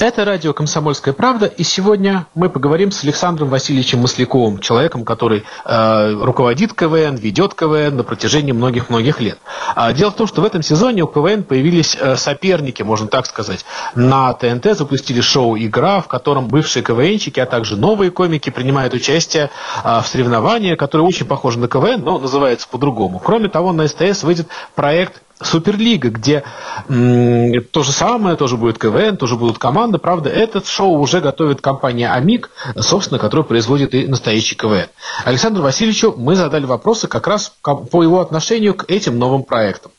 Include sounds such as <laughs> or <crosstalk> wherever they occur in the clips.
Это радио «Комсомольская правда», и сегодня мы поговорим с Александром Васильевичем Масляковым, человеком, который э, руководит КВН, ведет КВН на протяжении многих-многих лет. А дело в том, что в этом сезоне у КВН появились э, соперники, можно так сказать. На ТНТ запустили шоу «Игра», в котором бывшие КВНщики, а также новые комики принимают участие э, в соревновании, которое очень похоже на КВН, но называется по-другому. Кроме того, на СТС выйдет проект Суперлига, где м, то же самое, тоже будет КВН, тоже будут команды. Правда, этот шоу уже готовит компания Амик, собственно, которая производит и настоящий КВН. Александру Васильевичу мы задали вопросы как раз по его отношению к этим новым проектам.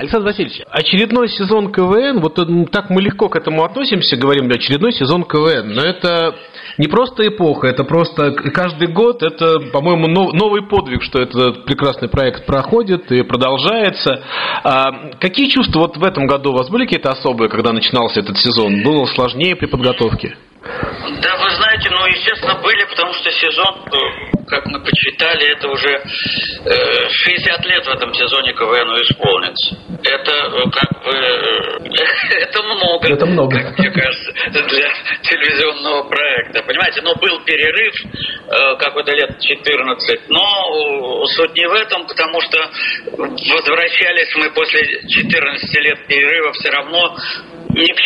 Александр Васильевич, очередной сезон КВН, вот так мы легко к этому относимся, говорим, очередной сезон КВН, но это не просто эпоха, это просто каждый год, это, по-моему, новый подвиг, что этот прекрасный проект проходит и продолжается. А какие чувства вот в этом году у вас были какие-то особые, когда начинался этот сезон? Было сложнее при подготовке? Да, вы знаете, ну, естественно, были, потому что сезон, э, как мы почитали, это уже э, 60 лет в этом сезоне КВН исполнится. Это э, как бы, э, <laughs> это много. Это много. Как мне кажется, для телевизионного проекта. Понимаете, но был перерыв, э, какой-то лет 14, но суть не в этом, потому что возвращались мы после 14 лет перерыва все равно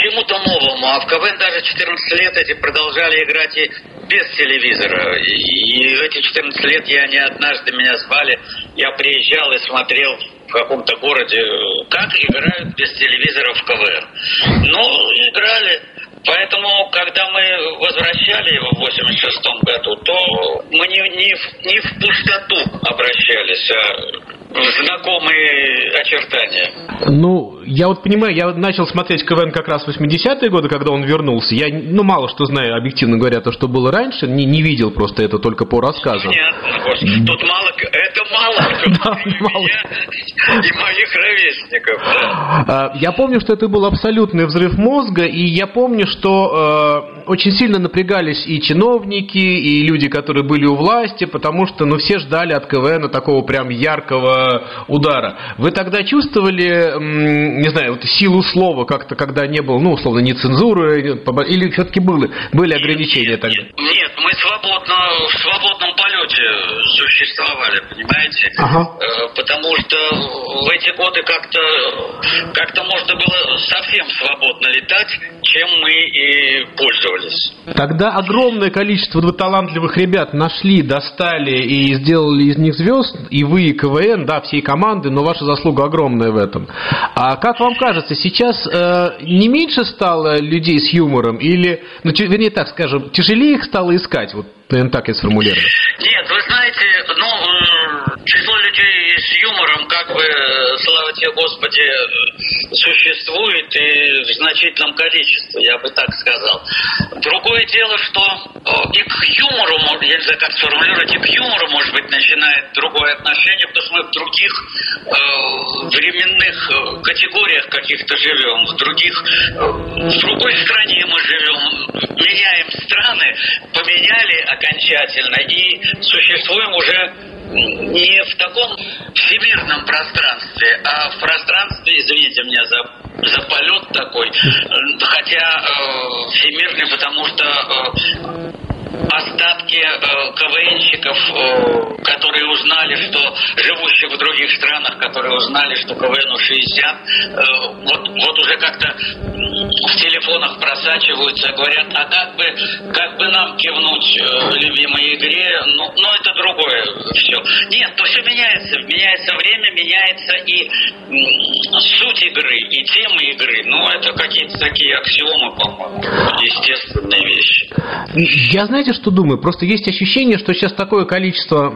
чему-то новому, а в КВН даже 14 лет эти продолжали играть и без телевизора. И эти 14 лет я не однажды меня звали, я приезжал и смотрел в каком-то городе, как играют без телевизора в КВН. Ну, играли. Поэтому, когда мы возвращали его в 86 году, то мы не, не, в, не в пустоту обращались, а знакомые очертания. Ну, я вот понимаю, я начал смотреть КВН как раз в 80-е годы, когда он вернулся. Я, ну, мало что знаю, объективно говоря, то, что было раньше, не, не видел просто это только по рассказам. Нет, тут мало, это мало <laughs> и моих ровесников. А, я помню, что это был абсолютный взрыв мозга, и я помню, что э, очень сильно напрягались и чиновники, и люди, которые были у власти, потому что, ну, все ждали от КВН такого прям яркого удара. Вы тогда чувствовали, не знаю, вот силу слова как-то, когда не было, ну, условно, не цензуры, или все-таки были, были ограничения тогда? Нет, нет, мы свободно, в свободном полете существовали, понимаете? Ага. Э, потому что в эти годы как-то как можно было совсем свободно летать, чем мы и пользовались. Тогда огромное количество талантливых ребят нашли, достали и сделали из них звезд, и вы, и КВН, да, да, всей команды, но ваша заслуга огромная в этом. А как вам кажется, сейчас э, не меньше стало людей с юмором или, ну, вернее так скажем, тяжелее их стало искать? Вот, наверное, так я сформулирую. Нет, вы знаете, ну, число людей с юмором, как бы, слава тебе, Господи, существует и в значительном количестве, я бы так сказал. Другое дело, что и к юмору, я не знаю, как сформулировать, и к юмору, может быть, начинает другое отношение, потому что мы в других э, временных э, категориях каких-то живем, в других, э, в другой стране мы живем, меняем страны, поменяли окончательно и существуем уже не в таком всемирном пространстве, а в пространстве, извините меня за, за полет такой, хотя э, всемирный, потому что э, остатки э, КВНщиков, э, которые узнали, что живущих в других странах, которые узнали, что КВНу 60, э, вот, вот уже как-то в телефонах просачиваются, говорят, а как бы, как бы нам кивнуть любимой игре, ну, ну это другое все. Нет, то все меняется, меняется время, меняется и суть игры, и тема игры, ну это какие-то такие аксиомы, по-моему, естественные вещи. Я, знаете, что думаю? Просто есть ощущение, что сейчас такое количество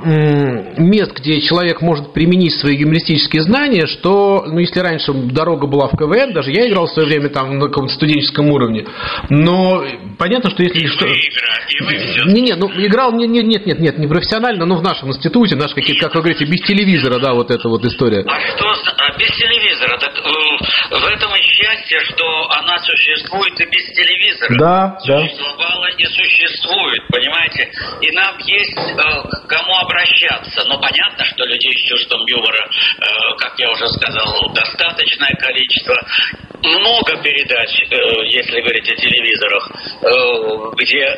мест, где человек может применить свои юмористические знания, что, ну, если раньше дорога была в КВН, даже я играл в свое время там на каком-то студенческом уровне, но понятно, что если... И что... игра. Не, не, ну играл не, не, нет, нет, нет, не профессионально, но в нашем институте, наш какие как вы говорите, без телевизора, да, вот эта вот история. А что а без телевизора? Так, в этом и счастье, что она существует и без телевизора. Да, да. Существовала и существует, понимаете? И нам есть э, к кому обращаться. Но понятно, что людей с чувством юмора, э, как я уже сказал, достаточное количество. Много передач, э, если говорить о телевизорах, э, где э,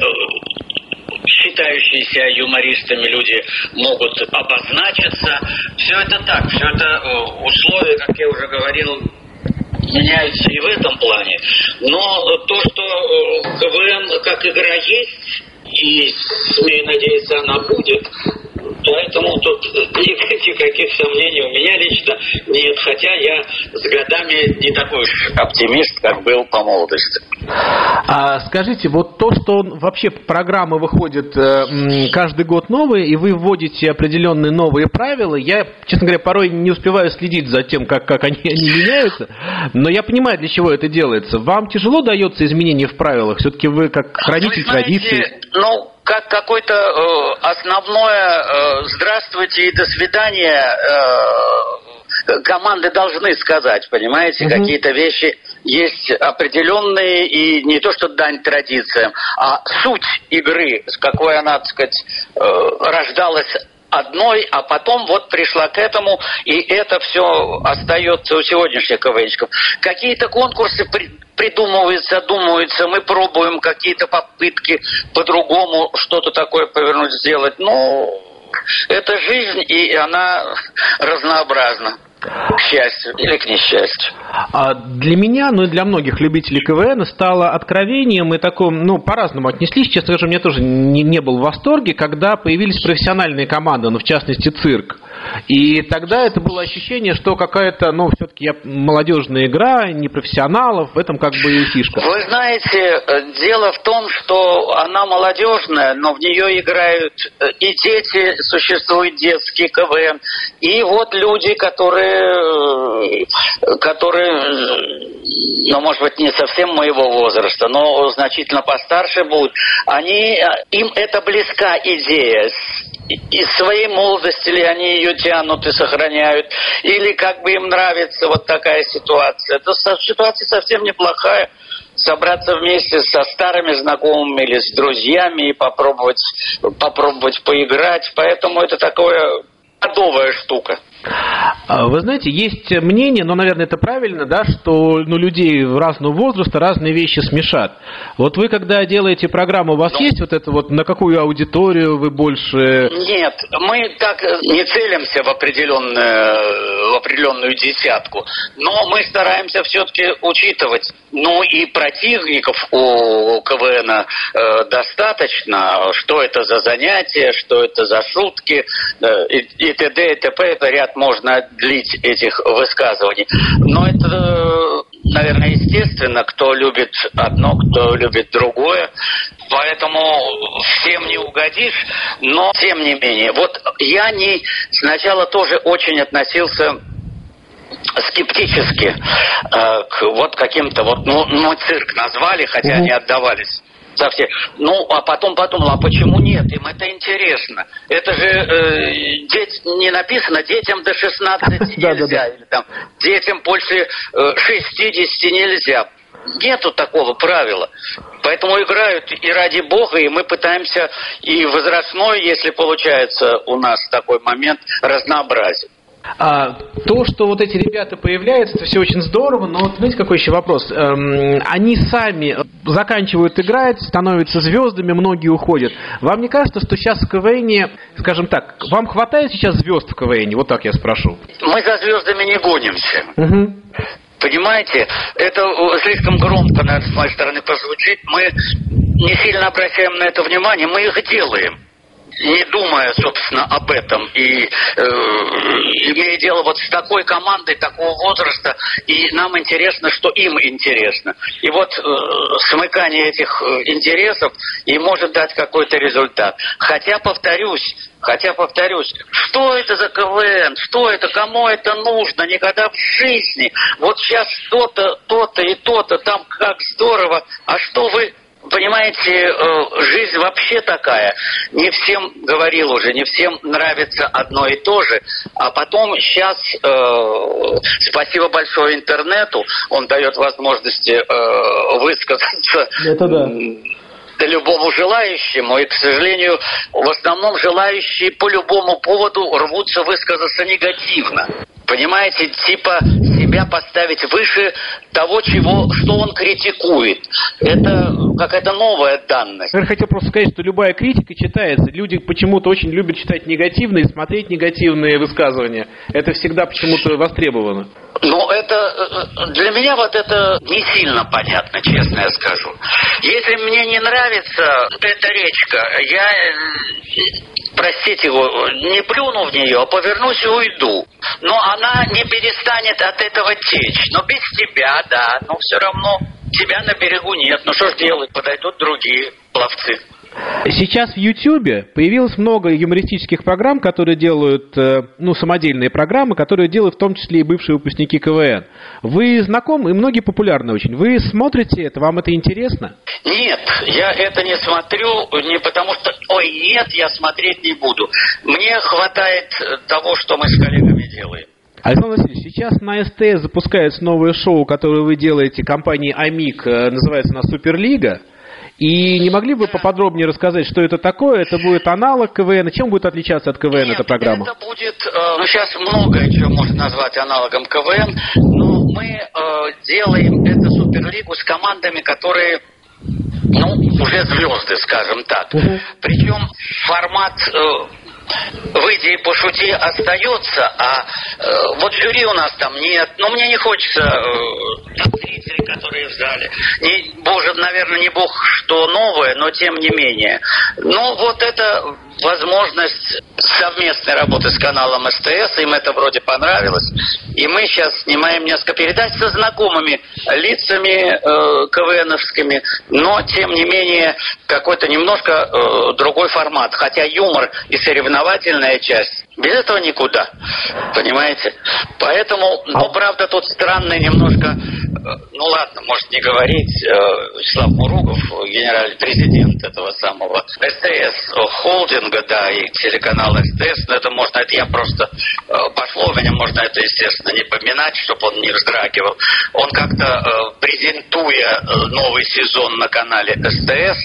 считающиеся юмористами люди могут обозначиться. Все это так, все это э, условия, как я уже говорил, меняются и в этом плане. Но э, то, что э, КВН как игра есть, и, смею надеяться, она будет, поэтому тут ни- никаких сомнений у меня лично нет, хотя я с годами не такой уж оптимист, как был по молодости. А скажите, вот то, что вообще программы выходят э, каждый год новые, и вы вводите определенные новые правила, я, честно говоря, порой не успеваю следить за тем, как, как они, они меняются, но я понимаю, для чего это делается. Вам тяжело дается изменение в правилах? Все-таки вы как хранитель Вы знаете, традиций. Ну, как какое-то э, основное э, здравствуйте и до свидания э, команды должны сказать, понимаете, Мгм. какие-то вещи есть определенные и не то что дань традициям, а суть игры, с какой она, так сказать, э, рождалась одной, а потом вот пришла к этому, и это все остается у сегодняшних КВНщиков. Какие-то конкурсы при- придумываются, думаются, мы пробуем какие-то попытки по-другому что-то такое повернуть, сделать. Ну, это жизнь, и она разнообразна. К счастью или к несчастью. А для меня, ну и для многих любителей КВН стало откровением и таком, ну, по-разному отнеслись. Честно скажу, мне тоже не, не был в восторге, когда появились профессиональные команды, ну, в частности, цирк. И тогда это было ощущение, что какая-то, ну, все-таки молодежная игра, не профессионалов, в этом как бы и фишка. Вы знаете, э, дело в том, что она молодежная, но в нее играют э, и дети, существует детский КВН, и вот люди, которые, э, которые, ну, может быть, не совсем моего возраста, но значительно постарше будут, они, им это близка идея. Из своей молодости ли они ее тянут и сохраняют, или как бы им нравится вот такая ситуация. Это ситуация совсем неплохая собраться вместе со старыми знакомыми или с друзьями и попробовать, попробовать поиграть. Поэтому это такое адовая штука. А, Вы знаете, есть мнение, но, наверное, это правильно, да, что ну, людей разного возраста разные вещи смешат. Вот вы, когда делаете программу, у вас Ну. есть вот это вот, на какую аудиторию вы больше... Нет, мы так не целимся в определенную, в определенную десятку, но мы стараемся все-таки учитывать. Ну и противников у КВН э, достаточно, что это за занятия, что это за шутки, э, и, и т.д. и т.п. Это ряд можно длить этих высказываний. Но это, э, наверное, естественно, кто любит одно, кто любит другое. Поэтому всем не угодишь, но тем не менее. Вот я не сначала тоже очень относился скептически э, к вот каким-то вот, ну, ну, цирк назвали, хотя Мгм. они отдавались совсем. Ну, а потом подумал, а почему нет? Им это интересно. Это же э, деть- не написано детям до 16 Да, да, нельзя, или там детям больше э, 60 нельзя. Нету такого правила. Поэтому играют и ради бога, и мы пытаемся и возрастной, если получается у нас такой момент, разнообразить. А, то, что вот эти ребята появляются, это все очень здорово, но вот знаете, какой еще вопрос? Эм, они сами заканчивают играть, становятся звездами, многие уходят. Вам не кажется, что сейчас в КВН, скажем так, вам хватает сейчас звезд в КВН? Вот так я спрошу. Мы за звездами не гонимся. Мгм. Понимаете, это слишком громко, наверное, с моей стороны прозвучит. Мы не сильно обращаем на это внимание, мы их делаем. Не думая, собственно, об этом и э, имея дело вот с такой командой такого возраста, и нам интересно, что им интересно. И вот э, смыкание этих э, интересов и может дать какой-то результат. Хотя, повторюсь, Хотя, повторюсь, что это за КВН, что это, кому это нужно, никогда в жизни. Вот сейчас то-то, то-то и то-то, там как здорово. А что вы понимаете, э, жизнь вообще такая. Не всем, говорил уже, не всем нравится одно и то же. А потом сейчас, э, спасибо большое интернету, он дает возможности э, высказаться. Это да любому желающему, и, к сожалению, в основном желающие по любому поводу рвутся высказаться негативно понимаете, типа себя поставить выше того, чего, что он критикует. Это какая-то новая данность. Я хотел просто сказать, что любая критика читается. Люди почему-то очень любят читать негативные, смотреть негативные высказывания. Это всегда почему-то востребовано. Ну, это э, для меня вот это не сильно понятно, честно я скажу. Если мне не нравится эта речка, я, э, простите его, не плюну в нее, а повернусь и уйду. Но она не перестанет от этого течь. Но без тебя, да, но все равно тебя на берегу нет. Ну что ж делать, подойдут другие пловцы. Сейчас в Ютьюбе появилось много юмористических программ, которые делают, э, ну, самодельные программы, которые делают в том числе и бывшие выпускники КВН. Вы знакомы, и многие популярны очень. Вы смотрите это, вам это интересно? Нет, я это не смотрю, не потому что, ой, нет, я смотреть не буду. Мне хватает того, что мы с коллегами делаем. Александр Васильевич, сейчас на СТС запускается новое шоу, которое вы делаете компании «Амик», э, называется «На Суперлига». И не могли бы поподробнее рассказать, что это такое? Это будет аналог КВН? Чем будет отличаться от КВН Нет, эта программа? Это будет, э, ну сейчас многое чего можно назвать аналогом КВН, но мы э, делаем эту суперлигу с командами, которые ну, уже звезды, скажем так. Угу. Причем формат э, выйди и пошути остается, а э, вот жюри у нас там нет. Но мне не хочется э, зрителей, которые в зале. Не, боже, наверное, не бог что новое, но тем не менее. Ну, вот это возможность совместной работы с каналом СТС, им это вроде понравилось. И мы сейчас снимаем несколько передач со знакомыми лицами э, КВНовскими, но тем не менее какой-то немножко э, другой формат. Хотя юмор и соревновательная часть без этого никуда, понимаете? Поэтому, ну, правда, тут странный немножко, э, ну ладно, может не говорить, э, Вячеслав Муругов, генеральный президент этого самого СТС холдинга, да, и телеканал СТС, но это можно, это я просто э, пошло, меня можно это, естественно, не поминать, чтобы он не вздрагивал. Он как-то, презентуя новый сезон на канале СТС,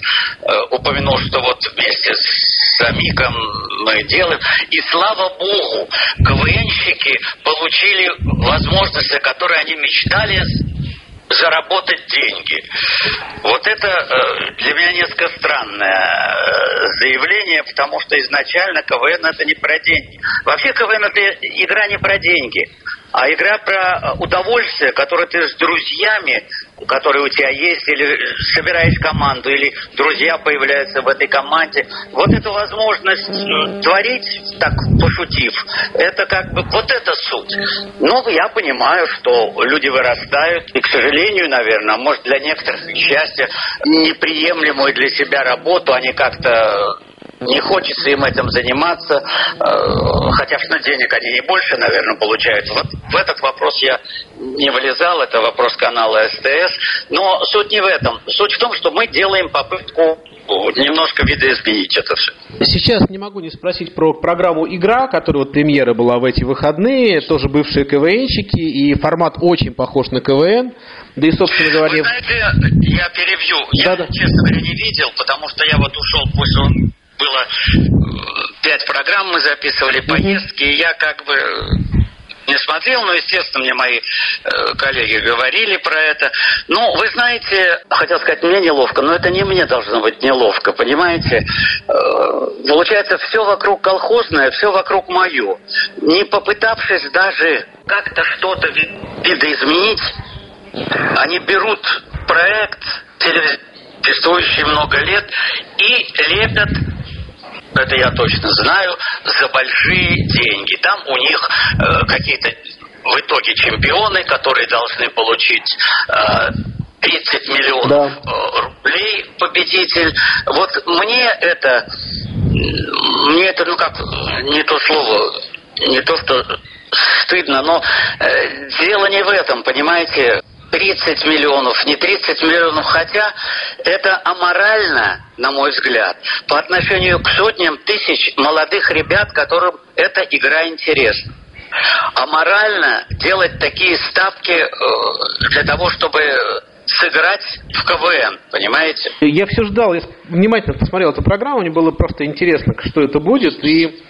упомянул, что вот вместе с Амиком мы делаем, и слава богу, КВНщики получили возможность, о которой они мечтали заработать деньги. Вот это э, для меня несколько странное э, заявление, потому что изначально КВН это не про деньги. Вообще КВН это игра не про деньги, а игра про удовольствие, которое ты с друзьями который у тебя есть, или собираешь команду, или друзья появляются в этой команде. Вот эту возможность э, творить, так пошутив, это как бы вот это суть. Ну, я понимаю, что люди вырастают, и, к сожалению, наверное, может для некоторых счастье, неприемлемую для себя работу они как-то не хочется им этим заниматься, э, хотя что денег они не больше, наверное, получают. Вот в этот вопрос я не вылезал, это вопрос канала СТС, но суть не в этом. Суть в том, что мы делаем попытку немножко видоизменить это все. Сейчас не могу не спросить про программу «Игра», которая вот премьера была в эти выходные, тоже бывшие КВНщики, и формат очень похож на КВН. Да и, собственно говоря... Вы знаете, я перебью. Я, да. честно говоря, не видел, потому что я вот ушел, он было э, пять программ мы записывали, поездки, и я как бы не смотрел, но, естественно, мне мои э, коллеги говорили про это. Ну, вы знаете, хотел сказать, мне неловко, но это не мне должно быть неловко, понимаете? Э, получается, все вокруг колхозное, все вокруг мое. Не попытавшись даже как-то что-то видоизменить, они берут проект существующий много лет и лепят это я точно знаю, за большие деньги. Там у них э, какие-то в итоге чемпионы, которые должны получить э, 30 миллионов да. Э, рублей победитель. Вот мне это, мне это, ну как, не то слово, не то, что стыдно, но э, дело не в этом, понимаете? 30 миллионов, не 30 миллионов, хотя это аморально, на мой взгляд, по отношению к сотням тысяч молодых ребят, которым эта игра интересна. Аморально делать такие ставки э, для того, чтобы сыграть в КВН, понимаете? Я все ждал, я внимательно посмотрел эту программу, мне было просто интересно, что это будет, и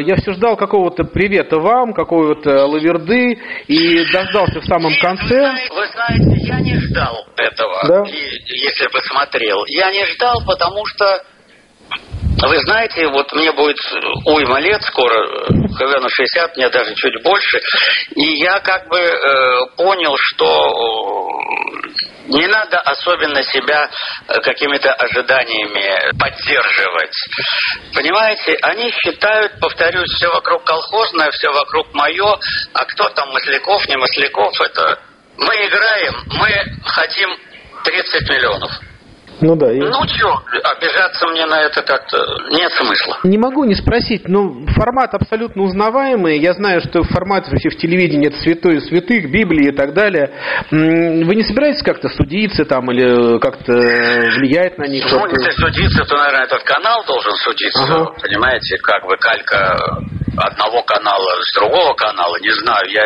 я все ждал какого-то привета вам, какого-то лаверды, и дождался в самом конце. Вы знаете, я не ждал этого, да? если смотрел. Я не ждал, потому что вы знаете, вот мне будет уйма лет скоро, ХВНу 60, мне даже чуть больше, и я как бы э, понял, что не надо особенно себя э, какими-то ожиданиями поддерживать. Понимаете, они считают, повторюсь, все вокруг колхозное, все вокруг мое, а кто там Масляков, не Масляков, это... Мы играем, мы хотим 30 миллионов. Ну да. И... Ну что, обижаться мне на это как-то нет смысла. Не могу не спросить, но формат абсолютно узнаваемый. Я знаю, что формат вообще в телевидении это святой святых, Библии и так далее. Вы не собираетесь как-то судиться там или как-то влиять на них? Ну, если судиться, то, наверное, этот канал должен судиться. Ага. Понимаете, как бы калька одного канала с другого канала, не знаю, я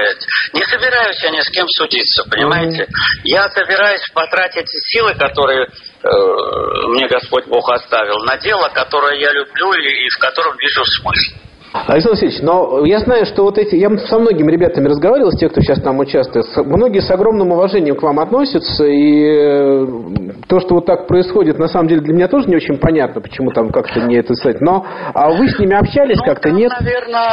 не собираюсь я ни с кем судиться, понимаете? Я собираюсь потратить силы, которые э, мне Господь Бог оставил, на дело, которое я люблю и, и в котором вижу смысл. Александр Васильевич, но я знаю, что вот эти... Я со многими ребятами разговаривал, с тех, кто сейчас там участвует. Многие с огромным уважением к вам относятся, и э, то, что вот так происходит, на самом деле для меня тоже не очень понятно, почему там как-то не это сказать. Но а вы с ними общались ну, как-то, нет? наверное,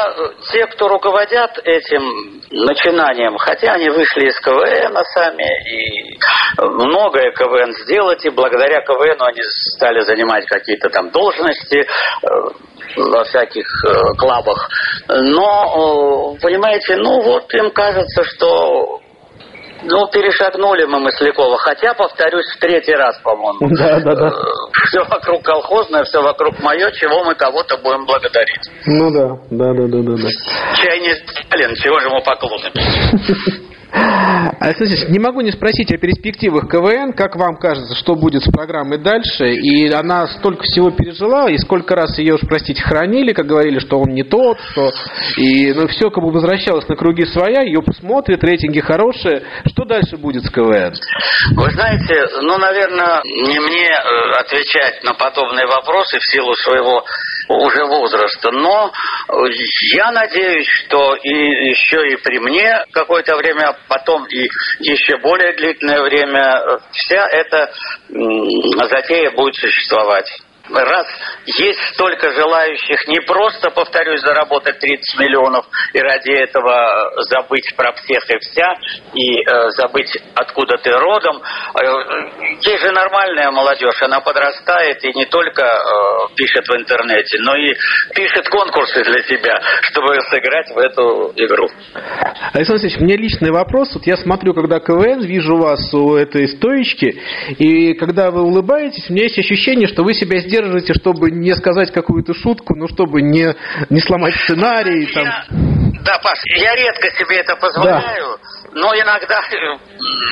те, кто руководят этим начинанием, хотя они вышли из КВН сами, и многое КВН сделать, и благодаря КВН они стали занимать какие-то там должности, э, во всяких э, клабах. Но, э, понимаете, ну вот им кажется, что ну, перешагнули мы Маслякова. Хотя, повторюсь, в третий раз, по-моему. <laughs> Да, да, да. Все вокруг колхозное, все вокруг мое, чего мы кого-то будем благодарить. Ну да, да, да, да, да. да. Чай не Сталин, чего же мы поклонимся? <laughs> Александр не могу не спросить о перспективах КВН. Как вам кажется, что будет с программой дальше? И она столько всего пережила, и сколько раз ее уж, простите, хранили, как говорили, что он не тот, что... И ну, все как бы возвращалось на круги своя, ее посмотрят, рейтинги хорошие. Что дальше будет с КВН? Вы знаете, ну, наверное, не мне э, отвечать на подобные вопросы в силу своего уже возраста. Но я надеюсь, что и еще и при мне какое-то время, а потом и еще более длительное время вся эта затея будет существовать раз есть столько желающих не просто, повторюсь, заработать 30 миллионов и ради этого забыть про всех и вся, и э, забыть, откуда ты родом. Э, есть же нормальная молодежь, она подрастает и не только э, пишет в интернете, но и пишет конкурсы для себя, чтобы сыграть в эту игру. Александр Алексеевич, мне личный вопрос. Вот я смотрю, когда КВН, вижу вас у этой стоечки, и когда вы улыбаетесь, у меня есть ощущение, что вы себя сделали сдерживаете, чтобы не сказать какую-то шутку, ну, чтобы не, не сломать сценарий. Там. Да, Паш, я редко себе это позволяю. Да. Но иногда, э,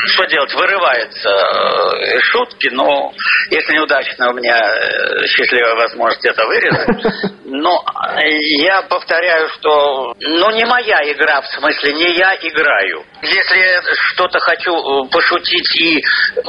что делать, вырываются э, шутки, но если неудачно, у меня э, счастливая возможность это вырезать. <laughs> Но я повторяю, что ну не моя игра, в смысле не я играю. Если я что-то хочу пошутить и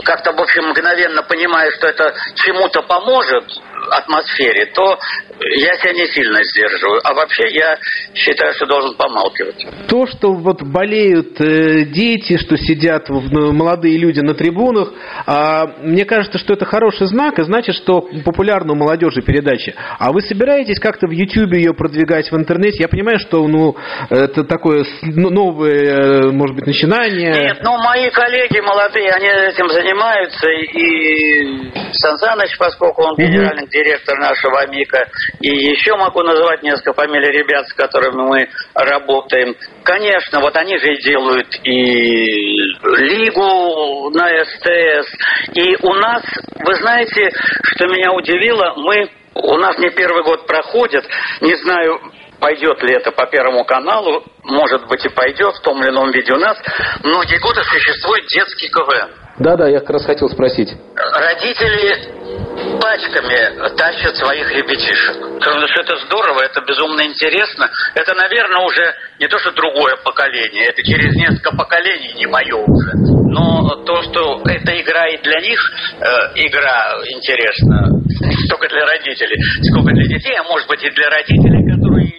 как-то, в общем, мгновенно понимаю, что это чему-то поможет, атмосфере, то я себя не сильно сдерживаю. А вообще я считаю, что должен помалкивать. То, что вот болеют э, дети, что сидят в, молодые люди на трибунах, э, мне кажется, что это хороший знак, и значит, что популярна у молодежи передача. А вы собираетесь как-то в YouTube ее продвигать в интернете? Я понимаю, что ну, это такое ну, новое, э, может быть, начинание. Нет, ну мои коллеги молодые, они этим занимаются, и Сан Саныч, поскольку он генеральный директор нашего АМИКа, и еще могу назвать несколько фамилий ребят, с которыми мы работаем. Конечно, вот они же делают и Лигу на СТС. И у нас, вы знаете, что меня удивило, мы у нас не первый год проходит, не знаю, пойдет ли это по Первому каналу, может быть и пойдет в том или ином виде. У нас многие годы существует детский КВН. Да-да, я как раз хотел спросить. Родители пачками тащат своих ребятишек. Потому что это здорово, это безумно интересно. Это, наверное, уже не то, что другое поколение, это через несколько поколений не мое уже. Но то, что эта игра и для них э, игра интересна, <laughs> не столько для родителей, сколько для детей, а может быть и для родителей, которые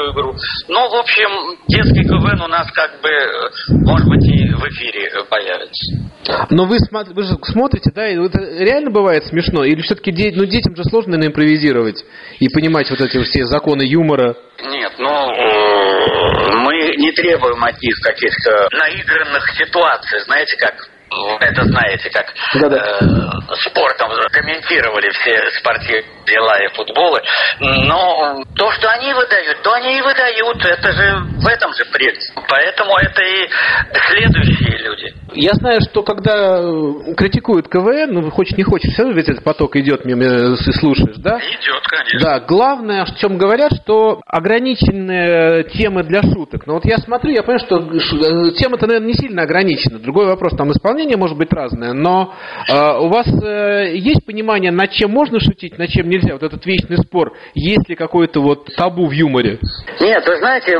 эту игру. Но, в общем, детский КВН у нас как бы, может быть, и в эфире появится. Но вы, вы же смотрите, да, и это реально бывает смешно? Или все-таки ну, детям же сложно наверное, импровизировать и понимать вот эти все законы юмора? Нет, ну, э, мы не требуем от них каких-то наигранных ситуаций, знаете, как это знаете, как Э, спортом комментировали все спортивные дела и футболы. Но то, что они выдают, то они и выдают. Это же в этом же прелесть. Поэтому это и следующие люди. Я знаю, что когда э, критикуют КВН, ну, хочешь не хочешь, все равно ведь этот поток идет мимо э, и слушаешь, да? Идет, конечно. Да, главное, о чем говорят, что ограниченные темы для шуток. Но вот я смотрю, я понимаю, что э, тема-то, наверное, не сильно ограничена. Другой вопрос, там исполнение может быть разное, но э, у вас э, есть понимание, над чем можно шутить, над чем нельзя? Вот этот вечный спор, есть ли какой-то вот табу в юморе? Нет, вы знаете,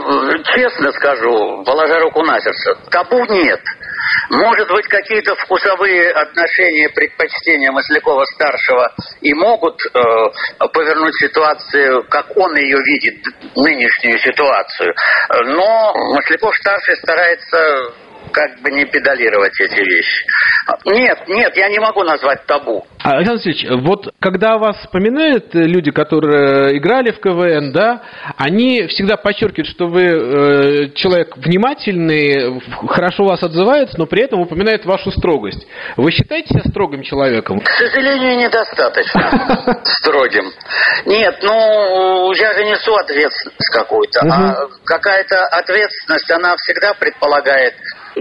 честно скажу, положа руку на сердце, табу нет. Может быть, какие-то вкусовые отношения, предпочтения Маслякова-старшего и могут э, повернуть ситуацию, как он ее видит, нынешнюю ситуацию. Но Масляков-старший старается как бы не педалировать эти вещи. Нет, нет, я не могу назвать табу. А, Александр Васильевич, вот когда вас вспоминают люди, которые играли в КВН, да, они всегда подчеркивают, что вы э, человек внимательный, хорошо вас отзывается, но при этом упоминают вашу строгость. Вы считаете себя строгим человеком? К сожалению, недостаточно <laughs> строгим. Нет, ну, я же несу ответственность какую-то, а какая-то ответственность, она всегда предполагает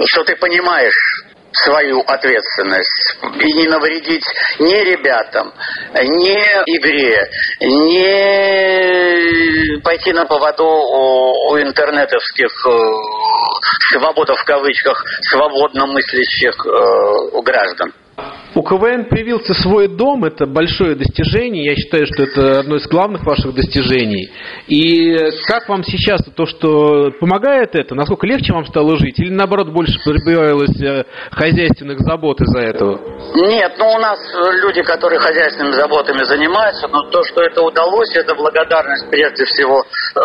что ты понимаешь свою ответственность и не навредить ни ребятам, ни игре, не пойти на поводу у, у интернетовских э, свобода в кавычках свободно мыслящих э, граждан. У КВН появился свой дом, это большое достижение, я считаю, что это одно из главных ваших достижений. И как вам сейчас то, что помогает это, насколько легче вам стало жить, или наоборот больше прибавилось э, хозяйственных забот из-за этого? Нет, ну у нас люди, которые хозяйственными заботами занимаются, но то, что это удалось, это благодарность прежде всего э,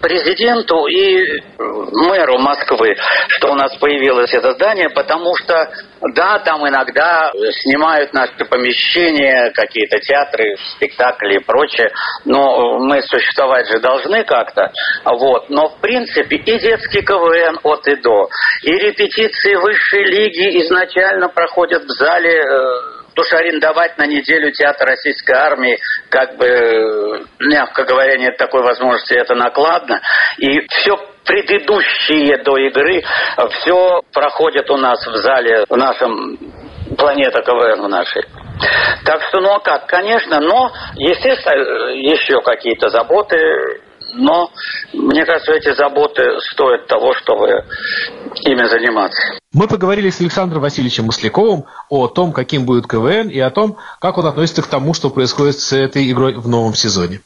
президенту и мэру Москвы, что у нас появилось это здание, потому что, да, там иногда снимают наши помещения, какие-то театры, спектакли и прочее, но мы существовать же должны как-то, вот, но в принципе и детский КВН от и до, и репетиции высшей лиги изначально проходят в зале э, Потому что арендовать на неделю театр российской армии, как бы, мягко говоря, нет такой возможности, это накладно. И все предыдущие до игры, все проходит у нас в зале, в нашем планета КВН нашей. Так что, ну а как, конечно, но, естественно, еще какие-то заботы, но мне кажется, эти заботы стоят того, чтобы ими заниматься. Мы поговорили с Александром Васильевичем Масляковым о том, каким будет КВН и о том, как он относится к тому, что происходит с этой игрой в новом сезоне.